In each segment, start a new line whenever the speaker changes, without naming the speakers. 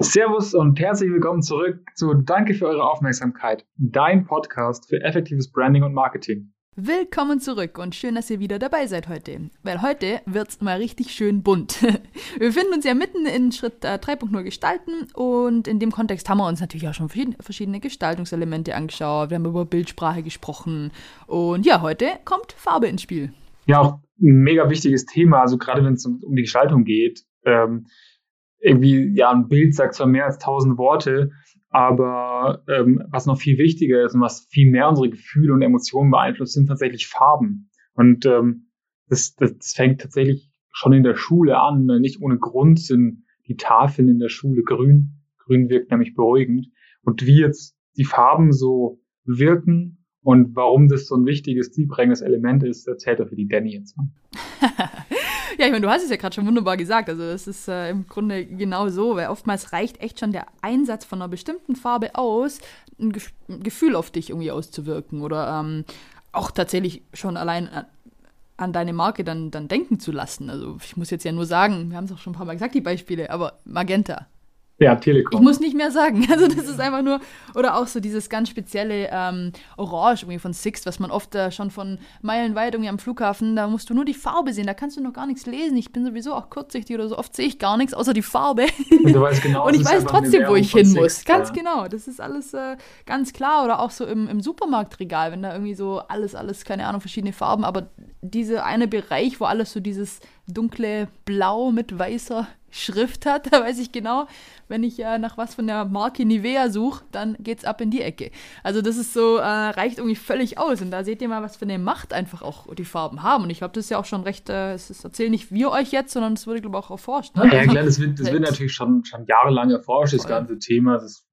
Servus und herzlich willkommen zurück zu Danke für eure Aufmerksamkeit, dein Podcast für effektives Branding und Marketing.
Willkommen zurück und schön, dass ihr wieder dabei seid heute. Weil heute wird's mal richtig schön bunt. Wir befinden uns ja mitten in Schritt äh, 3.0 Gestalten und in dem Kontext haben wir uns natürlich auch schon verschiedene Gestaltungselemente angeschaut. Wir haben über Bildsprache gesprochen und ja, heute kommt Farbe ins Spiel.
Ja, auch ein mega wichtiges Thema, also gerade wenn es um, um die Gestaltung geht. Ähm, irgendwie, ja, ein Bild sagt zwar mehr als tausend Worte, aber ähm, was noch viel wichtiger ist und was viel mehr unsere Gefühle und Emotionen beeinflusst, sind tatsächlich Farben. Und ähm, das, das, fängt tatsächlich schon in der Schule an. Nicht ohne Grund sind die Tafeln in der Schule grün. Grün wirkt nämlich beruhigend. Und wie jetzt die Farben so wirken und warum das so ein wichtiges, tiefbringendes Element ist, erzählt er für die Danny jetzt mal.
Ich meine, du hast es ja gerade schon wunderbar gesagt. Also es ist äh, im Grunde genau so, weil oftmals reicht echt schon der Einsatz von einer bestimmten Farbe aus, ein, Ge ein Gefühl auf dich irgendwie auszuwirken oder ähm, auch tatsächlich schon allein an, an deine Marke dann, dann denken zu lassen. Also ich muss jetzt ja nur sagen, wir haben es auch schon ein paar Mal gesagt, die Beispiele, aber Magenta.
Ja, Telekom.
Ich muss nicht mehr sagen. Also das ist einfach nur, oder auch so dieses ganz spezielle ähm, Orange irgendwie von Sixt, was man oft äh, schon von meilenweit irgendwie am Flughafen, da musst du nur die Farbe sehen, da kannst du noch gar nichts lesen. Ich bin sowieso auch kurzsichtig oder so, oft sehe ich gar nichts, außer die Farbe.
Und, du weißt genau,
Und ich weiß trotzdem, wo ich hin muss. Ganz ja. genau, das ist alles äh, ganz klar. Oder auch so im, im Supermarktregal, wenn da irgendwie so alles, alles, keine Ahnung, verschiedene Farben, aber dieser eine Bereich, wo alles so dieses dunkle Blau mit weißer Schrift hat, da weiß ich genau, wenn ich äh, nach was von der Marke Nivea suche, dann geht's ab in die Ecke. Also das ist so, äh, reicht irgendwie völlig aus. Und da seht ihr mal, was für eine Macht einfach auch die Farben haben. Und ich glaube, das ist ja auch schon recht, äh, das erzählen nicht wir euch jetzt, sondern es wurde, glaube ich, auch erforscht.
Ne? Ja, klar, das wird, das wird natürlich schon, schon jahrelang erforscht, das ganze Thema. Das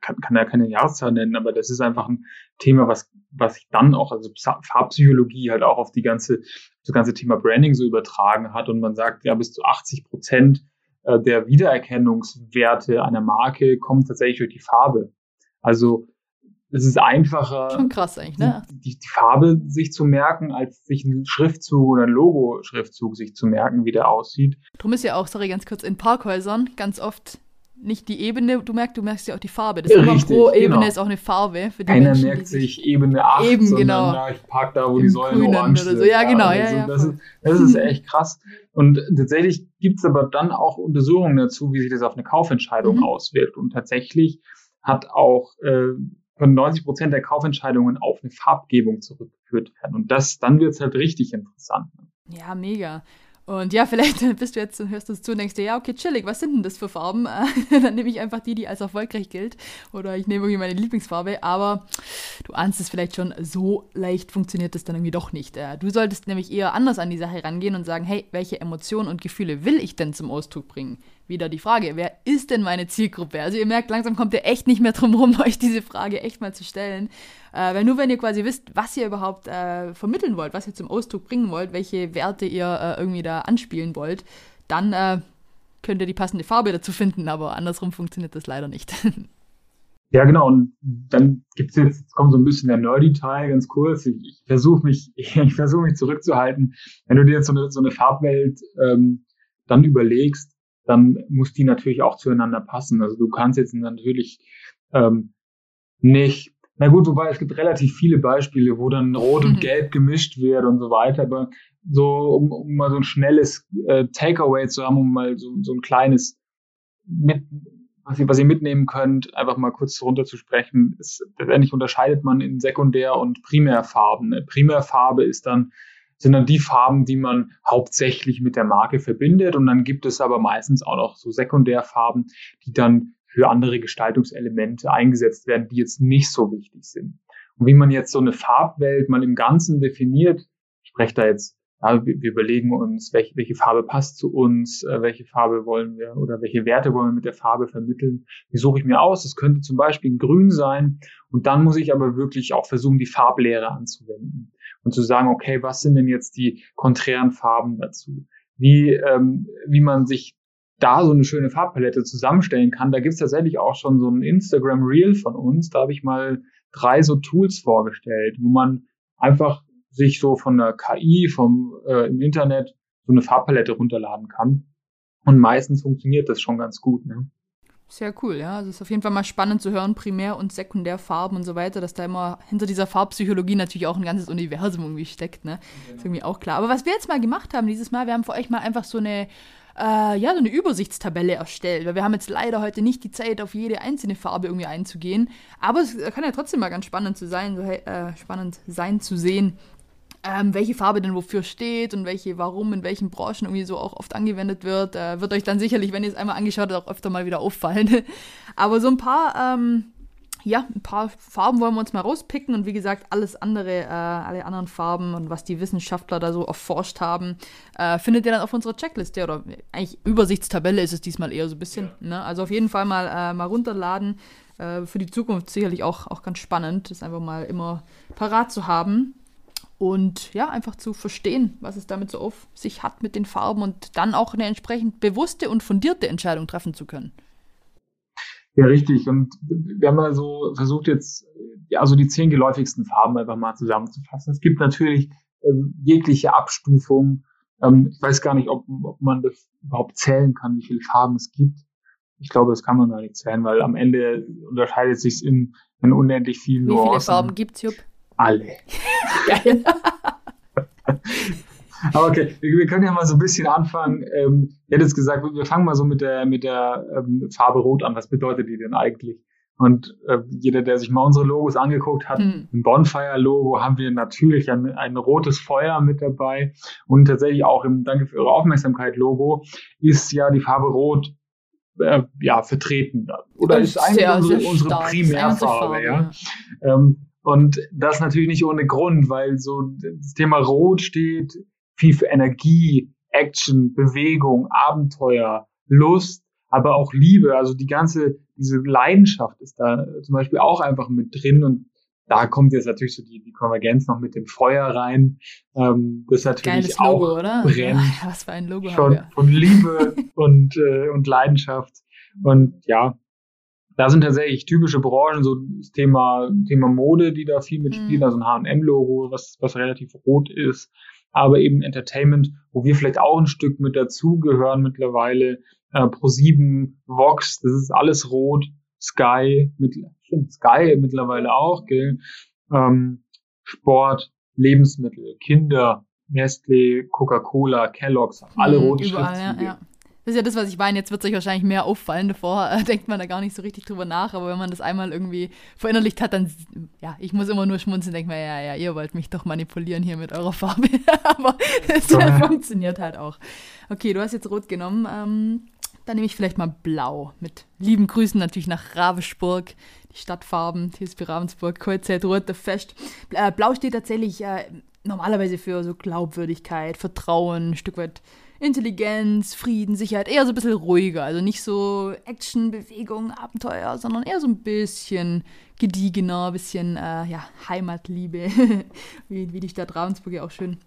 kann, kann ja keine Jahreszahl nennen, aber das ist einfach ein Thema, was, was sich dann auch, also Farbpsychologie halt auch auf die ganze, das ganze Thema Branding so übertragen hat. Und man sagt, ja, bis zu 80 Prozent äh, der Wiedererkennungswerte einer Marke kommen tatsächlich durch die Farbe. Also es ist einfacher,
Schon krass eigentlich, ne?
die, die, Farbe sich zu merken, als sich ein Schriftzug oder ein Logo-Schriftzug sich zu merken, wie der aussieht.
Drum ist ja auch, sorry, ganz kurz, in Parkhäusern ganz oft nicht die Ebene, du merkst, du merkst ja auch die Farbe. Das ist immer pro Ebene genau. ist auch eine Farbe
für die Keiner Menschen, merkt sich Ebene 8,
eben, sondern genau.
na, ich park da, wo Im die Säulen orange
sind. So. Ja, genau. Ja,
also
ja,
das, ist, das ist echt krass. Und tatsächlich gibt es aber dann auch Untersuchungen dazu, wie sich das auf eine Kaufentscheidung mhm. auswirkt. Und tatsächlich hat auch äh, von 90 Prozent der Kaufentscheidungen auf eine Farbgebung zurückgeführt werden. Und das, dann wird es halt richtig interessant.
Ja, mega. Und ja, vielleicht bist du jetzt und hörst du es zu und denkst dir, ja, okay, chillig, was sind denn das für Farben? Dann nehme ich einfach die, die als erfolgreich gilt. Oder ich nehme irgendwie meine Lieblingsfarbe. Aber du ahnst es vielleicht schon, so leicht funktioniert das dann irgendwie doch nicht. Äh, du solltest nämlich eher anders an die Sache rangehen und sagen, hey, welche Emotionen und Gefühle will ich denn zum Ausdruck bringen? Wieder die Frage, wer ist denn meine Zielgruppe? Also ihr merkt, langsam kommt ihr echt nicht mehr drum herum, euch diese Frage echt mal zu stellen. Äh, weil nur wenn ihr quasi wisst, was ihr überhaupt äh, vermitteln wollt, was ihr zum Ausdruck bringen wollt, welche Werte ihr äh, irgendwie da anspielen wollt, dann äh, könnt ihr die passende Farbe dazu finden, aber andersrum funktioniert das leider nicht.
Ja, genau. Und dann gibt es jetzt, jetzt kommt so ein bisschen der Nerdy-Teil, ganz kurz. Ich, ich versuche mich, ich versuche mich zurückzuhalten. Wenn du dir jetzt so eine, so eine Farbwelt ähm, dann überlegst, dann muss die natürlich auch zueinander passen. Also du kannst jetzt natürlich ähm, nicht na gut, wobei es gibt relativ viele Beispiele, wo dann Rot und mhm. Gelb gemischt wird und so weiter. Aber so, um, um mal so ein schnelles äh, Takeaway zu haben, um mal so, so ein kleines mit, was ihr, was ihr mitnehmen könnt, einfach mal kurz runterzusprechen, ist, letztendlich unterscheidet man in Sekundär- und Primärfarben. Eine Primärfarbe ist dann, sind dann die Farben, die man hauptsächlich mit der Marke verbindet. Und dann gibt es aber meistens auch noch so Sekundärfarben, die dann für andere Gestaltungselemente eingesetzt werden, die jetzt nicht so wichtig sind. Und wie man jetzt so eine Farbwelt mal im Ganzen definiert, ich spreche da jetzt, ja, wir, überlegen uns, welche, welche Farbe passt zu uns, äh, welche Farbe wollen wir oder welche Werte wollen wir mit der Farbe vermitteln. Die suche ich mir aus. Das könnte zum Beispiel Grün sein. Und dann muss ich aber wirklich auch versuchen, die Farblehre anzuwenden und zu sagen, okay, was sind denn jetzt die konträren Farben dazu? Wie, ähm, wie man sich da so eine schöne Farbpalette zusammenstellen kann. Da gibt's tatsächlich auch schon so ein Instagram Reel von uns. Da habe ich mal drei so Tools vorgestellt, wo man einfach sich so von der KI vom äh, im Internet so eine Farbpalette runterladen kann. Und meistens funktioniert das schon ganz gut. Ne?
Sehr cool, ja. Also es ist auf jeden Fall mal spannend zu hören, Primär- und Sekundärfarben und so weiter, dass da immer hinter dieser Farbpsychologie natürlich auch ein ganzes Universum irgendwie steckt, ne? Genau. Ist irgendwie auch klar. Aber was wir jetzt mal gemacht haben dieses Mal, wir haben für euch mal einfach so eine, äh, ja, so eine Übersichtstabelle erstellt, weil wir haben jetzt leider heute nicht die Zeit, auf jede einzelne Farbe irgendwie einzugehen. Aber es kann ja trotzdem mal ganz spannend zu sein, äh, spannend sein zu sehen, ähm, welche Farbe denn wofür steht und welche warum in welchen Branchen irgendwie so auch oft angewendet wird, äh, wird euch dann sicherlich, wenn ihr es einmal angeschaut habt, auch öfter mal wieder auffallen. Aber so ein paar, ähm, ja, ein paar Farben wollen wir uns mal rauspicken und wie gesagt, alles andere, äh, alle anderen Farben und was die Wissenschaftler da so erforscht haben, äh, findet ihr dann auf unserer Checkliste oder eigentlich Übersichtstabelle ist es diesmal eher so ein bisschen. Ja. Ne? Also auf jeden Fall mal, äh, mal runterladen. Äh, für die Zukunft sicherlich auch, auch ganz spannend, das einfach mal immer parat zu haben und ja, einfach zu verstehen, was es damit so auf sich hat mit den Farben und dann auch eine entsprechend bewusste und fundierte Entscheidung treffen zu können.
Ja, richtig. Und wir haben mal so versucht jetzt, ja, so die zehn geläufigsten Farben einfach mal zusammenzufassen. Es gibt natürlich äh, jegliche Abstufung. Ähm, ich weiß gar nicht, ob, ob man das überhaupt zählen kann, wie viele Farben es gibt. Ich glaube, das kann man gar nicht zählen, weil am Ende unterscheidet sich in, in unendlich vielen
Wie viele Farben gibt es, Jupp?
alle. Aber okay, wir, können ja mal so ein bisschen anfangen. Ähm, ich hätte jetzt gesagt, wir fangen mal so mit der, mit der ähm, Farbe Rot an. Was bedeutet die denn eigentlich? Und äh, jeder, der sich mal unsere Logos angeguckt hat, mhm. im Bonfire-Logo haben wir natürlich ein, ein rotes Feuer mit dabei. Und tatsächlich auch im Danke für eure Aufmerksamkeit-Logo ist ja die Farbe Rot äh, ja, vertreten. Oder ist eigentlich sehr, unsere, sehr unsere Primärfarbe. Ja. ja. Ähm, und das natürlich nicht ohne Grund, weil so das Thema Rot steht viel für Energie, Action, Bewegung, Abenteuer, Lust, aber auch Liebe. Also die ganze, diese Leidenschaft ist da zum Beispiel auch einfach mit drin und da kommt jetzt natürlich so die, die Konvergenz noch mit dem Feuer rein. Ähm, das natürlich Geiles auch Logo, oder? brennt. Ja,
was für ein Logo
schon haben wir. von Liebe und, äh, und Leidenschaft. Und ja, da sind tatsächlich typische Branchen, so das Thema, Thema Mode, die da viel mitspielen, mhm. also ein H&M-Logo, was, was relativ rot ist, aber eben Entertainment, wo wir vielleicht auch ein Stück mit dazugehören mittlerweile, äh, Pro7, Vox, das ist alles rot, Sky, mit, stimmt, Sky mittlerweile auch, gell, ähm, Sport, Lebensmittel, Kinder, Nestle, Coca-Cola, Kellogg's, alle mhm, rote Überall, Schriftzüge. Ja, ja.
Das ist ja das, was ich meine. Jetzt wird es euch wahrscheinlich mehr auffallen. Davor äh, denkt man da gar nicht so richtig drüber nach. Aber wenn man das einmal irgendwie verinnerlicht hat, dann, ja, ich muss immer nur schmunzeln und denke mir, ja, ja, ihr wollt mich doch manipulieren hier mit eurer Farbe. aber es so, funktioniert halt auch. Okay, du hast jetzt rot genommen. Ähm, dann nehme ich vielleicht mal blau. Mit lieben Grüßen natürlich nach Ravensburg. Die Stadtfarben, TSP Ravensburg, Kreuzheit, Rote Fest. Äh, blau steht tatsächlich äh, normalerweise für so Glaubwürdigkeit, Vertrauen, ein Stück weit Intelligenz, Frieden, Sicherheit, eher so ein bisschen ruhiger. Also nicht so Action, Bewegung, Abenteuer, sondern eher so ein bisschen gediegener, ein bisschen äh, ja, Heimatliebe, wie, wie die Stadt Ravensburg ja auch schön,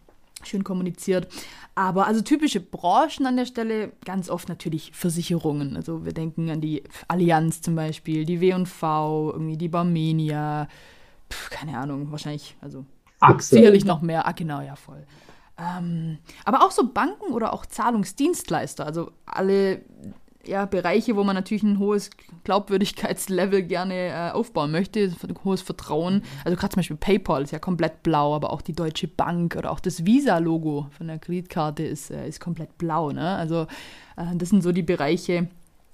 schön kommuniziert. Aber also typische Branchen an der Stelle, ganz oft natürlich Versicherungen. Also wir denken an die Allianz zum Beispiel, die W&V, irgendwie die Barmenia, Pff, keine Ahnung, wahrscheinlich, also Axel. sicherlich noch mehr. Ah, genau, ja, voll. Ähm, aber auch so Banken oder auch Zahlungsdienstleister, also alle ja, Bereiche, wo man natürlich ein hohes Glaubwürdigkeitslevel gerne äh, aufbauen möchte, ein hohes Vertrauen. Also gerade zum Beispiel PayPal ist ja komplett blau, aber auch die Deutsche Bank oder auch das Visa-Logo von der Kreditkarte ist, äh, ist komplett blau. Ne? Also äh, das sind so die Bereiche,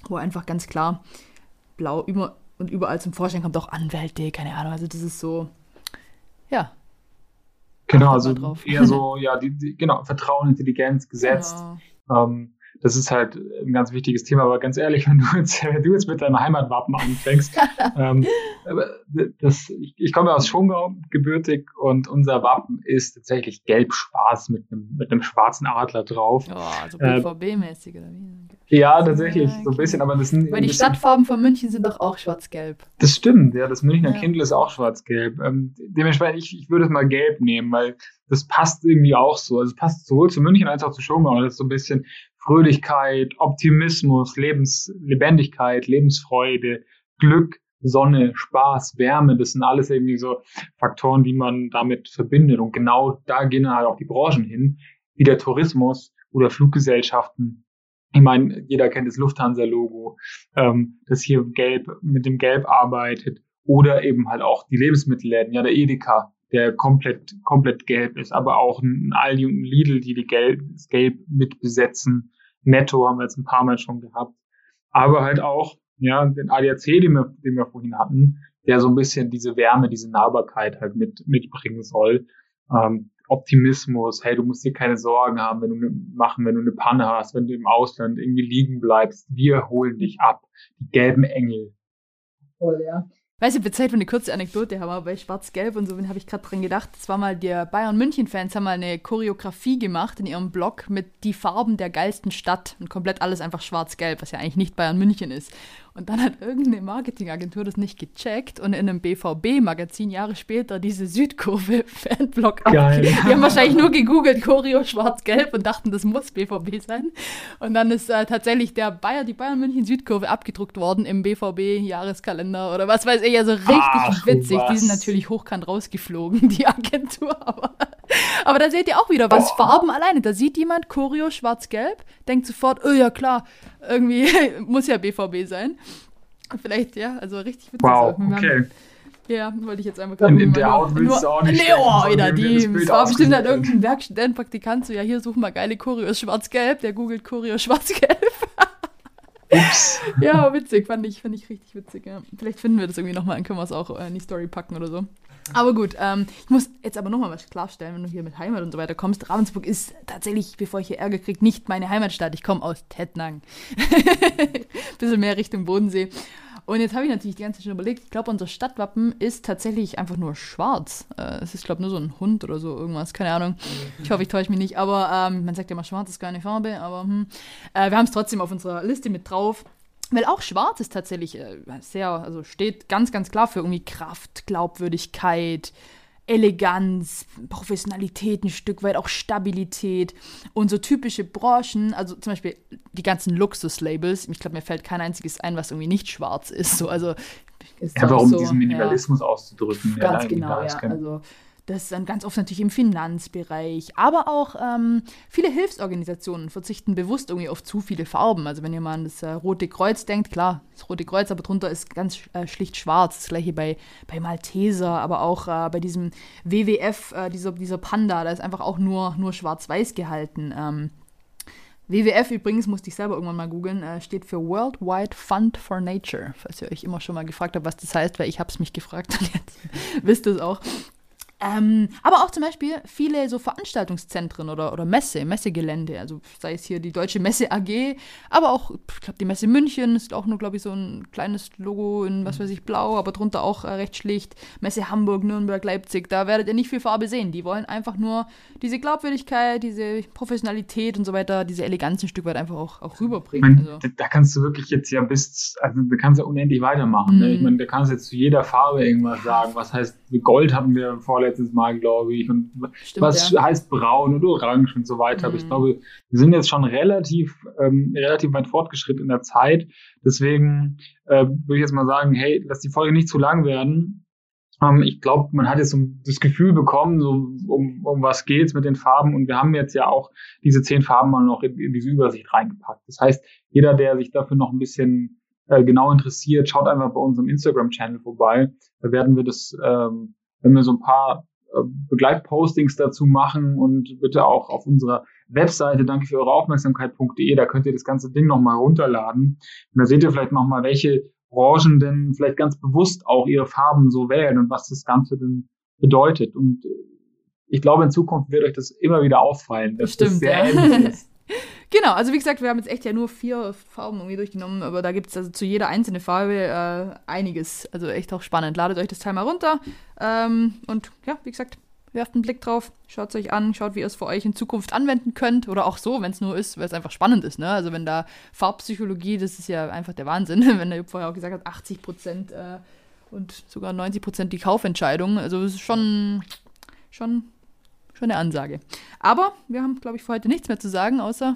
wo einfach ganz klar blau über und überall zum Vorschein kommt auch Anwälte, keine Ahnung. Also das ist so, ja,
Genau, also eher so, ja, die, die, genau, Vertrauen, Intelligenz, Gesetz. Genau. Ähm, das ist halt ein ganz wichtiges Thema, aber ganz ehrlich, wenn du jetzt, wenn du jetzt mit deinem Heimatwappen anfängst, ähm, das, ich, ich komme aus Schongau gebürtig und unser Wappen ist tatsächlich gelb-schwarz mit einem, mit einem schwarzen Adler drauf.
Oh, also BVB-mäßig oder wie?
Ja, tatsächlich, so ein bisschen, aber das sind.
Weil die Stadtfarben von München sind doch auch schwarz-gelb.
Das stimmt, ja, das Münchner ja. Kindle ist auch schwarz-gelb. Ähm, dementsprechend, ich, ich würde es mal gelb nehmen, weil das passt irgendwie auch so. Also es passt sowohl zu München als auch zu Schongau. Das ist so ein bisschen Fröhlichkeit, Optimismus, Lebenslebendigkeit, Lebensfreude, Glück, Sonne, Spaß, Wärme, das sind alles irgendwie so Faktoren, die man damit verbindet. Und genau da gehen halt auch die Branchen hin, wie der Tourismus oder Fluggesellschaften Ich meine, jeder kennt das Lufthansa-Logo, ähm, das hier gelb mit dem Gelb arbeitet oder eben halt auch die Lebensmittelläden, ja der Edeka, der komplett komplett gelb ist, aber auch ein Aldi und ein Lidl, die die Gelb, das Gelb mit besetzen. Netto haben wir jetzt ein paar Mal schon gehabt, aber halt auch ja den ADAC, den wir, den wir vorhin hatten, der so ein bisschen diese Wärme, diese Nahbarkeit halt mit mitbringen soll. Ähm, Optimismus, hey, du musst dir keine Sorgen haben, wenn du ne, machen, wenn du eine Panne hast, wenn du im Ausland irgendwie liegen bleibst, wir holen dich ab. Die gelben Engel.
Voll, ja. Weißt du, bezahlt für eine kurze Anekdote, aber bei Schwarz-Gelb und so habe ich gerade dran gedacht. Das war mal, der Bayern-München-Fans haben mal eine Choreografie gemacht in ihrem Blog mit die Farben der geilsten Stadt und komplett alles einfach schwarz-gelb, was ja eigentlich nicht Bayern-München ist. Und dann hat irgendeine Marketingagentur das nicht gecheckt und in einem BVB-Magazin Jahre später diese Südkurve-Fanblog
Geil.
Die haben wahrscheinlich nur gegoogelt Choreo schwarz-gelb und dachten, das muss BVB sein. Und dann ist äh, tatsächlich der Bayer, die Bayern-München-Südkurve abgedruckt worden im BVB-Jahreskalender oder was weiß ich. Also richtig Ach, witzig. Was. Die sind natürlich hochkant rausgeflogen, die Agentur. Aber, aber da seht ihr auch wieder was. Oh. Farben alleine. Da sieht jemand Choreo schwarz-gelb, denkt sofort, oh ja klar, irgendwie muss ja BVB sein. Vielleicht, ja, also richtig witzig.
Wow, okay.
Ja, wollte ich jetzt einfach
gerade. In der Haut willst du auch nicht.
Nee, oh, wieder die. Das war bestimmt halt irgendein Werkstudent, Praktikant, so, ja, hier suchen wir geile Choreos schwarz-gelb. Der googelt Choreo schwarz-gelb.
Ups.
ja, witzig, fand ich, fand ich richtig witzig, ja. Vielleicht finden wir das irgendwie nochmal, dann können wir es auch in die Story packen oder so. Aber gut, ähm, ich muss jetzt aber nochmal was klarstellen, wenn du hier mit Heimat und so weiter kommst. Ravensburg ist tatsächlich, bevor ich hier Ärger kriege, nicht meine Heimatstadt. Ich komme aus Tettnang. Bisschen mehr Richtung Bodensee. Und jetzt habe ich natürlich die ganze Zeit schon überlegt, ich glaube, unser Stadtwappen ist tatsächlich einfach nur schwarz. Äh, es ist, glaube ich, nur so ein Hund oder so irgendwas, keine Ahnung. Ich hoffe, ich täusche mich nicht, aber ähm, man sagt ja immer, schwarz ist keine Farbe, aber hm. äh, wir haben es trotzdem auf unserer Liste mit drauf. Weil auch schwarz ist tatsächlich äh, sehr, also steht ganz, ganz klar für irgendwie Kraft, Glaubwürdigkeit, Eleganz, Professionalität ein Stück weit, auch Stabilität und so typische Branchen, also zum Beispiel die ganzen Luxuslabels, ich glaube, mir fällt kein einziges ein, was irgendwie nicht schwarz ist. So, also,
ist ja, warum so, diesen Minimalismus ja, auszudrücken.
Ganz ja, genau, ja. Also das ist dann ganz oft natürlich im Finanzbereich, aber auch ähm, viele Hilfsorganisationen verzichten bewusst irgendwie auf zu viele Farben. Also wenn ihr mal an das äh, Rote Kreuz denkt, klar, das Rote Kreuz, aber drunter ist ganz äh, schlicht schwarz. Das gleiche bei, bei Malteser, aber auch äh, bei diesem WWF, äh, dieser, dieser Panda, da ist einfach auch nur, nur schwarz-weiß gehalten. Ähm, WWF übrigens, musste ich selber irgendwann mal googeln, äh, steht für Worldwide Fund for Nature. Falls ihr euch immer schon mal gefragt habt, was das heißt, weil ich habe es mich gefragt und jetzt wisst ihr es auch. Ähm, aber auch zum Beispiel viele so Veranstaltungszentren oder, oder Messe, Messegelände, also sei es hier die Deutsche Messe AG, aber auch, ich glaube, die Messe München ist auch nur, glaube ich, so ein kleines Logo in, was weiß ich, blau, aber drunter auch äh, recht schlicht. Messe Hamburg, Nürnberg, Leipzig, da werdet ihr nicht viel Farbe sehen. Die wollen einfach nur diese Glaubwürdigkeit, diese Professionalität und so weiter, diese Eleganz ein Stück weit einfach auch, auch rüberbringen.
Ich mein, also. Da kannst du wirklich jetzt ja bis, also da kannst du unendlich weitermachen. Mhm. Ne? Ich mhm. meine, da kannst du jetzt zu jeder Farbe irgendwas sagen. Was heißt, Gold hatten wir vorletztes letztes Mal, glaube ich. Und Stimmt, was ja. heißt braun und orange und so weiter. Mhm. Aber ich mhm. glaube, wir sind jetzt schon relativ, ähm, relativ weit fortgeschritten in der Zeit. Deswegen äh, würde ich jetzt mal sagen, hey, lass die Folge nicht zu lang werden. Ähm, ich glaube, man hat jetzt so das Gefühl bekommen, so um, um was geht's mit den Farben. Und wir haben jetzt ja auch diese zehn Farben mal noch in, in diese Übersicht reingepackt. Das heißt, jeder, der sich dafür noch ein bisschen äh, genau interessiert, schaut einfach bei unserem Instagram-Channel vorbei. Da werden wir das ähm, wenn wir so ein paar äh, Begleitpostings dazu machen und bitte auch auf unserer Webseite danke für eure Aufmerksamkeit.de, da könnt ihr das ganze Ding nochmal runterladen. Und da seht ihr vielleicht nochmal, welche Branchen denn vielleicht ganz bewusst auch ihre Farben so wählen und was das Ganze denn bedeutet. Und äh, ich glaube, in Zukunft wird euch das immer wieder auffallen, dass
Stimmt,
das sehr
ja.
ähnlich ist.
Genau, also wie gesagt, wir haben jetzt echt ja nur vier Farben irgendwie durchgenommen, aber da gibt es also zu jeder einzelnen Farbe äh, einiges. Also echt auch spannend. Ladet euch das Teil mal runter ähm, und ja, wie gesagt, werft einen Blick drauf, schaut es euch an, schaut, wie ihr es für euch in Zukunft anwenden könnt oder auch so, wenn es nur ist, weil es einfach spannend ist. Ne? Also wenn da Farbpsychologie, das ist ja einfach der Wahnsinn, wenn der vorher auch gesagt hat, 80 Prozent äh, und sogar 90 Prozent die Kaufentscheidung. Also es ist schon, schon, schon eine Ansage. Aber wir haben, glaube ich, für heute nichts mehr zu sagen, außer